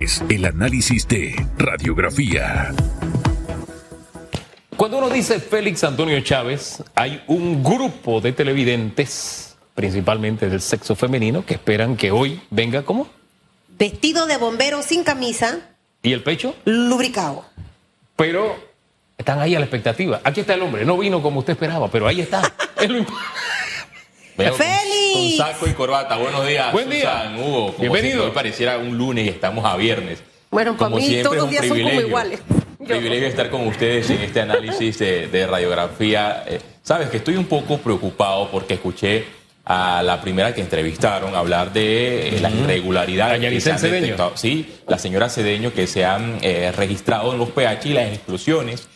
es el análisis de radiografía. Cuando uno dice Félix Antonio Chávez, hay un grupo de televidentes, principalmente del sexo femenino, que esperan que hoy venga como. Vestido de bombero sin camisa. ¿Y el pecho? Lubricado. Pero están ahí a la expectativa. Aquí está el hombre, no vino como usted esperaba, pero ahí está. es lo Veo ¡Félix! Con, saco y corbata. Buenos días, Buen día. Hugo. Bienvenido. hoy pareciera un lunes y estamos a viernes. Bueno, para mí todos los días son como iguales. Privilegio estar con ustedes en este análisis de, radiografía. Eh, Sabes que estoy un poco preocupado porque escuché a la primera que entrevistaron hablar de eh, las irregularidades que se han detectado. Sí, la señora Cedeño que se han eh, registrado en los PH y las explosiones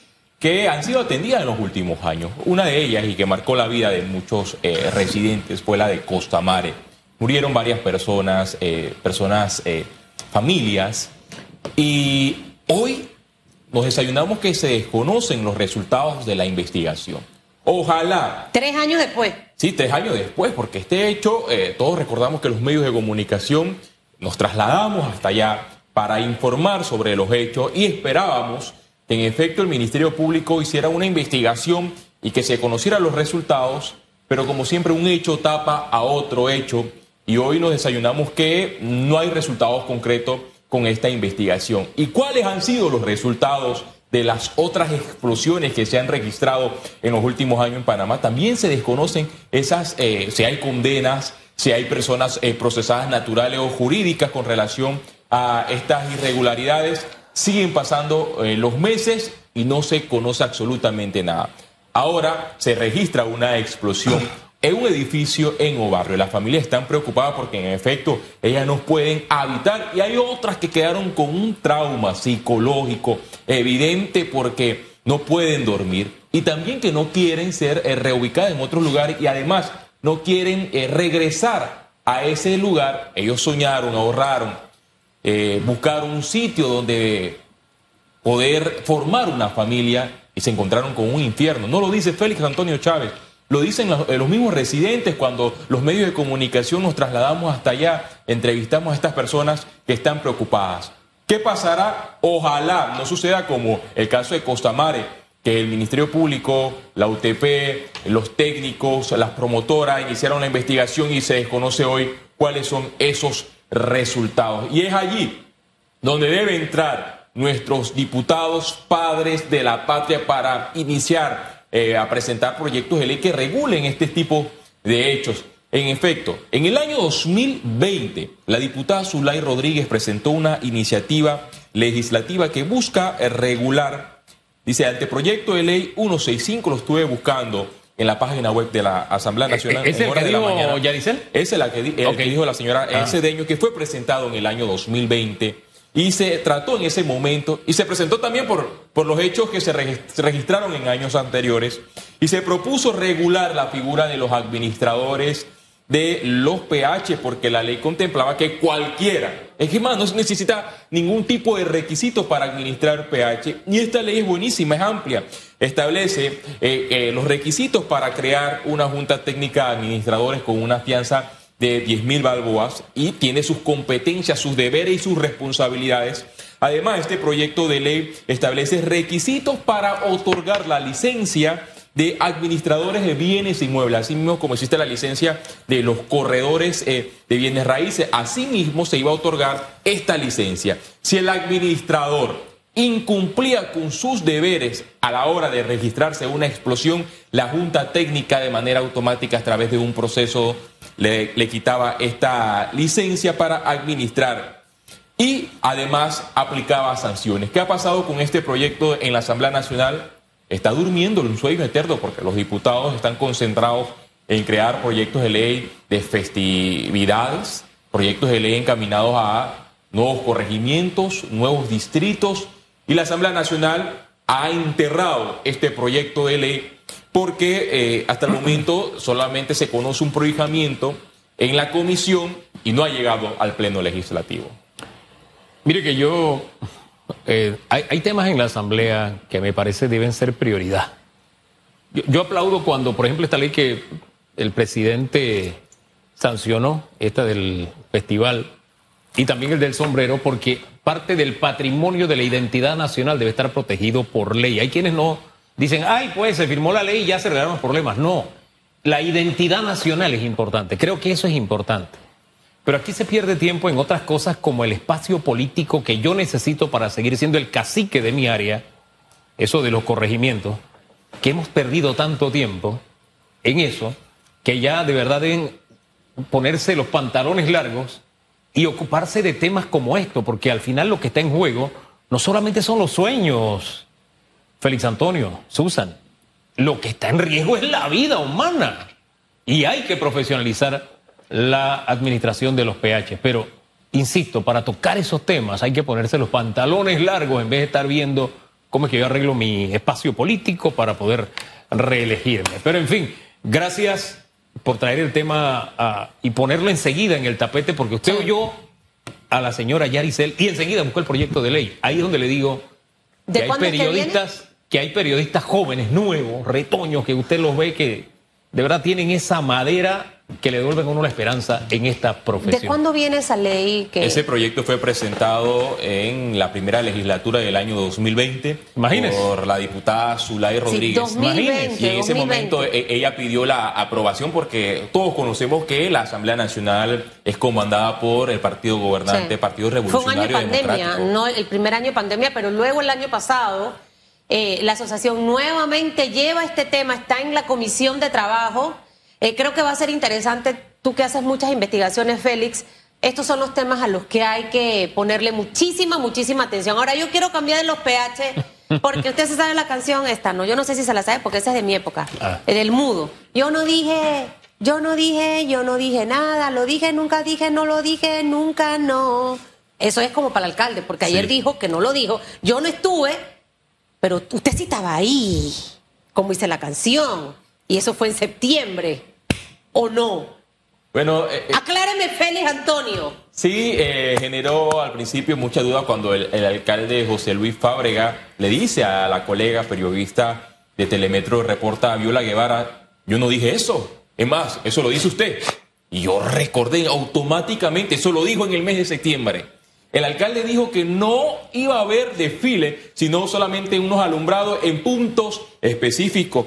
que han sido atendidas en los últimos años. Una de ellas y que marcó la vida de muchos eh, residentes fue la de Costa Mare. Murieron varias personas, eh, personas, eh, familias, y hoy nos desayunamos que se desconocen los resultados de la investigación. Ojalá. Tres años después. Sí, tres años después, porque este hecho, todos recordamos que los medios de comunicación nos trasladamos hasta allá para informar sobre los hechos y esperábamos en efecto el Ministerio Público hiciera una investigación y que se conocieran los resultados, pero como siempre un hecho tapa a otro hecho y hoy nos desayunamos que no hay resultados concretos con esta investigación. ¿Y cuáles han sido los resultados de las otras explosiones que se han registrado en los últimos años en Panamá? También se desconocen esas, eh, si hay condenas, si hay personas eh, procesadas naturales o jurídicas con relación a estas irregularidades siguen pasando eh, los meses y no se conoce absolutamente nada. Ahora se registra una explosión en un edificio en Obarrio. Las familias están preocupadas porque en efecto ellas no pueden habitar y hay otras que quedaron con un trauma psicológico evidente porque no pueden dormir y también que no quieren ser eh, reubicadas en otro lugar y además no quieren eh, regresar a ese lugar. Ellos soñaron, ahorraron eh, buscar un sitio donde poder formar una familia y se encontraron con un infierno. No lo dice Félix Antonio Chávez, lo dicen los, eh, los, mismos residentes cuando los medios de comunicación nos trasladamos hasta allá, entrevistamos a estas personas que están preocupadas. ¿Qué pasará? Ojalá no suceda como el caso de Costamare, que el Ministerio Público, la UTP, los técnicos, las promotoras iniciaron la investigación y se desconoce hoy cuáles son esos resultados. Y es allí donde deben entrar nuestros diputados padres de la patria para iniciar eh, a presentar proyectos de ley que regulen este tipo de hechos. En efecto, en el año 2020, la diputada Zulay Rodríguez presentó una iniciativa legislativa que busca regular, dice, anteproyecto de ley 165, lo estuve buscando, en la página web de la Asamblea eh, Nacional. ¿Es el que dijo Yadicel? Esa es la que, dijo la señora ah. Cedeño, que fue presentado en el año 2020 y se trató en ese momento y se presentó también por, por los hechos que se registraron en años anteriores y se propuso regular la figura de los administradores de los PH, porque la ley contemplaba que cualquiera, es que más, no se necesita ningún tipo de requisito para administrar PH, y esta ley es buenísima, es amplia, establece eh, eh, los requisitos para crear una junta técnica de administradores con una fianza de 10 mil balboas y tiene sus competencias, sus deberes y sus responsabilidades. Además, este proyecto de ley establece requisitos para otorgar la licencia de administradores de bienes inmuebles, así mismo como existe la licencia de los corredores eh, de bienes raíces, asimismo se iba a otorgar esta licencia. Si el administrador incumplía con sus deberes a la hora de registrarse una explosión, la Junta Técnica de manera automática a través de un proceso le, le quitaba esta licencia para administrar y además aplicaba sanciones. ¿Qué ha pasado con este proyecto en la Asamblea Nacional? Está durmiendo en un sueño eterno porque los diputados están concentrados en crear proyectos de ley de festividades, proyectos de ley encaminados a nuevos corregimientos, nuevos distritos, y la Asamblea Nacional ha enterrado este proyecto de ley porque eh, hasta el momento solamente se conoce un prohijamiento en la comisión y no ha llegado al Pleno Legislativo. Mire que yo eh, hay, temas en la Asamblea que me parece deben ser prioridad. Yo, aplaudo cuando, por ejemplo, esta ley que el presidente sancionó, esta del festival, y también el del sombrero, porque parte del patrimonio de la identidad nacional debe estar protegido por ley. Hay quienes no dicen, ay, pues se firmó la ley y ya se arreglaron los problemas. No, la identidad nacional es importante. Creo que eso es importante. Pero aquí se pierde tiempo en otras cosas como el espacio político que yo necesito para seguir siendo el cacique de mi área, eso de los corregimientos, que hemos perdido tanto tiempo en eso, que ya de verdad deben ponerse los pantalones largos y ocuparse de temas como esto, porque al final lo que está en juego no solamente son los sueños, Félix Antonio, Susan, lo que está en riesgo es la vida humana y hay que profesionalizar la administración de los PH. Pero, insisto, para tocar esos temas hay que ponerse los pantalones largos en vez de estar viendo cómo es que yo arreglo mi espacio político para poder reelegirme. Pero, en fin, gracias por traer el tema ah, y ponerlo enseguida en el tapete, porque usted oyó a la señora Yaricel y enseguida buscó el proyecto de ley. Ahí es donde le digo que hay periodistas, que hay periodistas jóvenes, nuevos, retoños, que usted los ve que de verdad tienen esa madera que le devuelven a uno la esperanza en esta profesión. ¿De cuándo viene esa ley? Que... Ese proyecto fue presentado en la primera legislatura del año 2020 por la diputada Zulay Rodríguez. Sí, 2020, y en ese momento e, ella pidió la aprobación porque todos conocemos que la Asamblea Nacional es comandada por el partido gobernante, Partido Revolucionario Fue un año de pandemia, no el primer año de pandemia, pero luego el año pasado eh, la asociación nuevamente lleva este tema, está en la comisión de trabajo eh, creo que va a ser interesante, tú que haces muchas investigaciones, Félix, estos son los temas a los que hay que ponerle muchísima, muchísima atención. Ahora yo quiero cambiar de los pH, porque usted se sabe la canción esta, ¿no? Yo no sé si se la sabe porque esa es de mi época, ah. del mudo. Yo no dije, yo no dije, yo no dije nada, lo dije, nunca dije, no lo dije, nunca, no. Eso es como para el alcalde, porque ayer dijo que no lo dijo. Yo no estuve, pero usted sí estaba ahí, como dice la canción. Y eso fue en septiembre o no? Bueno, eh, eh, acláreme, Félix Antonio. Sí, eh, generó al principio mucha duda cuando el, alcalde José Luis Fábrega le dice a la colega periodista de Telemetro reporta a Viola Guevara, yo no dije eso, es más, eso lo dice usted. Y yo recordé automáticamente, eso lo dijo en el mes de septiembre. El alcalde dijo que no iba a haber desfile, sino solamente unos alumbrados en puntos específicos.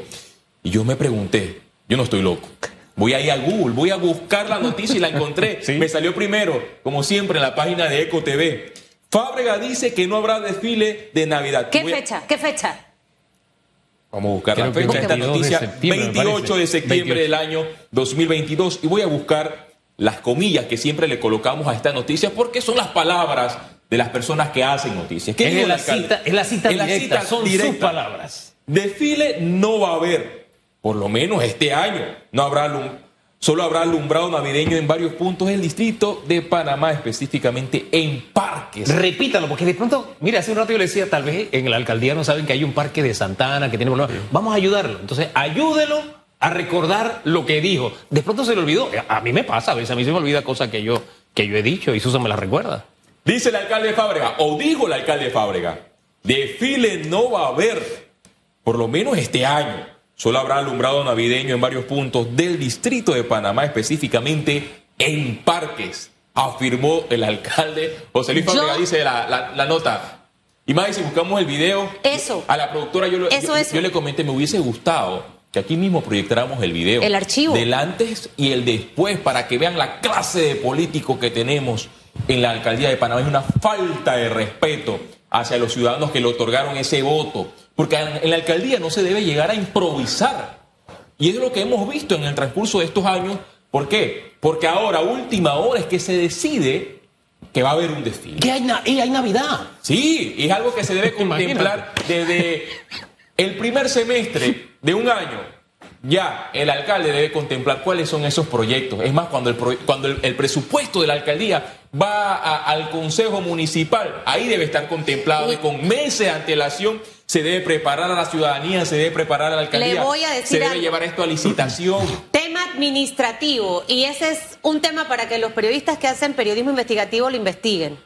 Y yo me pregunté, yo no estoy loco. Voy a ir a Google, voy a buscar la noticia y la encontré. Me salió primero, como siempre, en la página de Eco TV. Fábrega dice que no habrá desfile de Navidad. ¿Qué fecha? ¿Qué fecha? Vamos a buscar la fecha de esta noticia. 28 de septiembre del año 2022. Y voy a buscar las comillas que siempre le colocamos a esta noticia porque son las palabras de las personas que hacen noticias. ¿Qué es, la cita, es la cita directa, son sus palabras. Desfile no va a haber por lo menos este año, no habrá solo habrá alumbrado navideño en varios puntos del distrito de Panamá, específicamente en parques. Repítalo, porque de pronto, mira, hace un rato yo le decía, tal vez en la alcaldía no saben que hay un parque de Santana que tiene Vamos a ayudarlo. Entonces, ayúdelo a recordar lo que dijo. De pronto se le olvidó. A mí me pasa, a veces a mí se me olvida cosas que yo, que yo he dicho y Susan me las recuerda. Dice el alcalde Fábrega, o dijo el alcalde Fábrega, desfile no va a haber, por lo menos este año. Solo habrá alumbrado navideño en varios puntos del distrito de Panamá, específicamente en parques, afirmó el alcalde José Luis Fábrega, dice la, nota. Y más, si buscamos el video, eso. a la productora yo, yo, le comenté, me hubiese gustado que aquí mismo proyectáramos el video. El archivo. Del antes y el después, para que vean la clase de político que tenemos en la alcaldía de Panamá. Es una falta de respeto hacia los ciudadanos que le otorgaron ese voto porque en la alcaldía no se debe llegar a improvisar. Y es lo que hemos visto en el transcurso de estos años. ¿Por qué? Porque ahora, última hora, es que se decide que va a haber un desfile. Que hay, y hay Navidad. Sí, es algo que se debe contemplar desde el primer semestre de un año ya el alcalde debe contemplar cuáles son esos proyectos. Es más, cuando el, cuando el, presupuesto de la alcaldía va al Consejo Municipal, ahí debe estar contemplado y con meses de antelación se debe preparar a la ciudadanía, se debe preparar a la alcaldía. Le voy a decir se debe llevar esto a licitación. Tema administrativo, y ese es un tema para que los periodistas que hacen periodismo investigativo lo investiguen.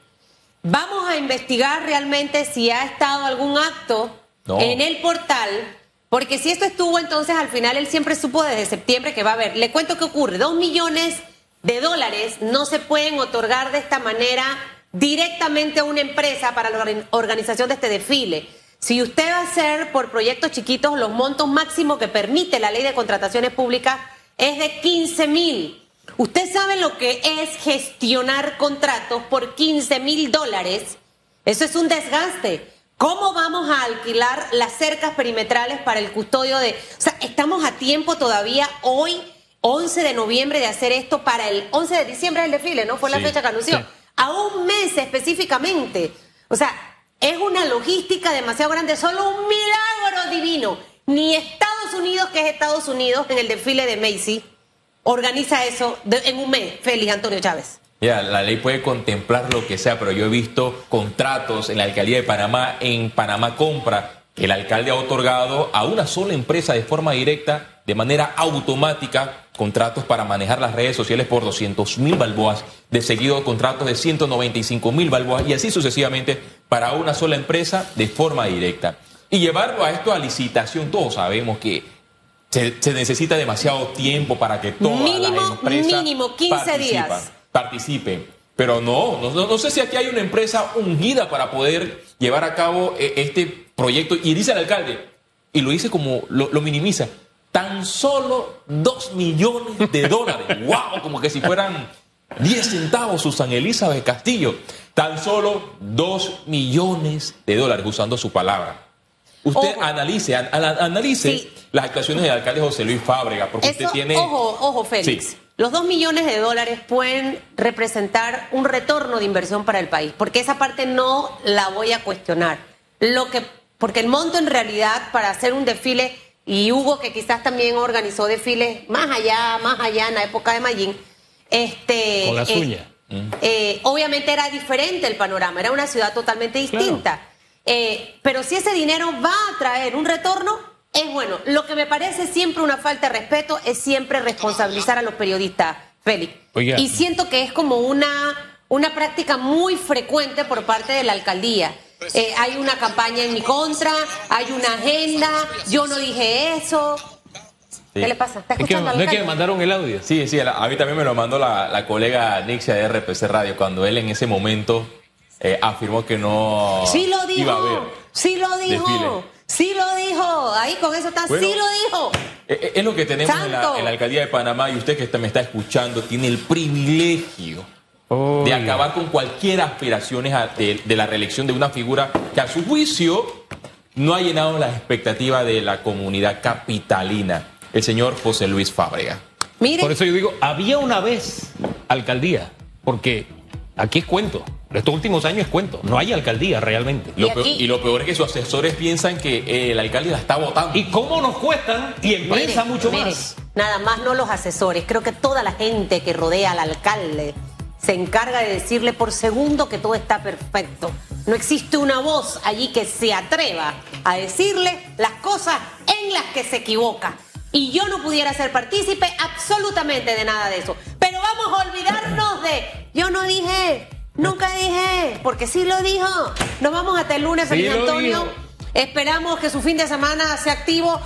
Vamos a investigar realmente si ha estado algún acto en el portal porque si esto estuvo, entonces al final él siempre supo desde septiembre que va a haber. Le cuento qué ocurre. Dos millones de dólares no se pueden otorgar de esta manera directamente a una empresa para la organización de este desfile. Si usted va a hacer por proyectos chiquitos, los montos máximos que permite la ley de contrataciones públicas es de 15 mil. Usted sabe lo que es gestionar contratos por 15 mil dólares. Eso es un desgaste. ¿Cómo vamos a alquilar las cercas perimetrales para el custodio de... O sea, estamos a tiempo todavía hoy, 11 de noviembre, de hacer esto para el 11 de diciembre del desfile, ¿no? Fue la fecha que anunció. A un mes específicamente. O sea, es una logística demasiado grande, solo un milagro divino. Ni Estados Unidos, que es Estados Unidos, en el desfile de Macy, organiza eso en un mes, Félix Antonio Chávez. Ya, la ley puede contemplar lo que sea, pero yo he visto contratos en la alcaldía de Panamá, en Panamá Compra, que el alcalde ha otorgado a una sola empresa de forma directa, de manera automática, contratos para manejar las redes sociales por 200 mil balboas, de seguido contratos de 195 mil balboas y así sucesivamente para una sola empresa de forma directa. Y llevarlo a esto a licitación, todos sabemos que se, necesita demasiado tiempo para que todas mínimo, las empresas mínimo 15 días participen. Pero no, no, sé si aquí hay una empresa ungida para poder llevar a cabo eh, este proyecto. Y dice el alcalde, y lo dice como lo, minimiza, tan solo dos millones de dólares. ¡Wow! Como que si fueran 10 centavos, Susan Elizabeth Castillo. Tan solo dos millones de dólares, usando su palabra. Usted analice, analice las actuaciones del alcalde José Luis Fábrega, porque usted tiene... Ojo, ojo, Félix. Los dos millones de dólares pueden representar un retorno de inversión para el país, porque esa parte no la voy a cuestionar. Lo que, porque el monto en realidad para hacer un desfile, y Hugo que quizás también organizó desfiles más allá, más allá en la época de Mayín, este, con las eh, uñas. Eh, obviamente era diferente el panorama, era una ciudad totalmente distinta. Eh, pero si ese dinero va a traer un retorno, es bueno. Lo que me parece siempre una falta de respeto es siempre responsabilizar a los periodistas, Félix. Y siento que es como una, una práctica muy frecuente por parte de la alcaldía. Eh, hay una campaña en mi contra, hay una agenda, yo no dije eso. ¿Qué le pasa? ¿Está escuchando ¿No es que me mandaron el audio? Sí, sí, a mí también me lo mandó la, colega Nixia de RPC Radio cuando él en ese momento eh, afirmó que no sí lo dijo, iba a haber. Sí lo dijo. Sí lo dijo, ahí con eso está, sí lo dijo. Eh, eh, es lo que tenemos en la, alcaldía de Panamá y usted que me está escuchando tiene el privilegio de acabar con cualquier aspiraciones de, de, la reelección de una figura que a su juicio no ha llenado las expectativas de la comunidad capitalina, el señor José Luis Fábrega. Por eso yo digo, había una vez alcaldía, porque aquí es cuento. Estos últimos años es cuento, no hay alcaldía realmente. ¿Y, lo peor es que sus asesores piensan que eh, el alcalde la está votando. ¿Y cómo nos cuestan? Y empresa mucho más. Nada más no los asesores, creo que toda la gente que rodea al alcalde se encarga de decirle por segundo que todo está perfecto. No existe una voz allí que se atreva a decirle las cosas en las que se equivoca. Y yo no pudiera ser partícipe absolutamente de nada de eso. Pero vamos a olvidarnos de, yo no dije, Nunca dije, porque sí lo dijo. Nos vamos hasta el lunes, Feliz Antonio. Esperamos que su fin de semana sea activo.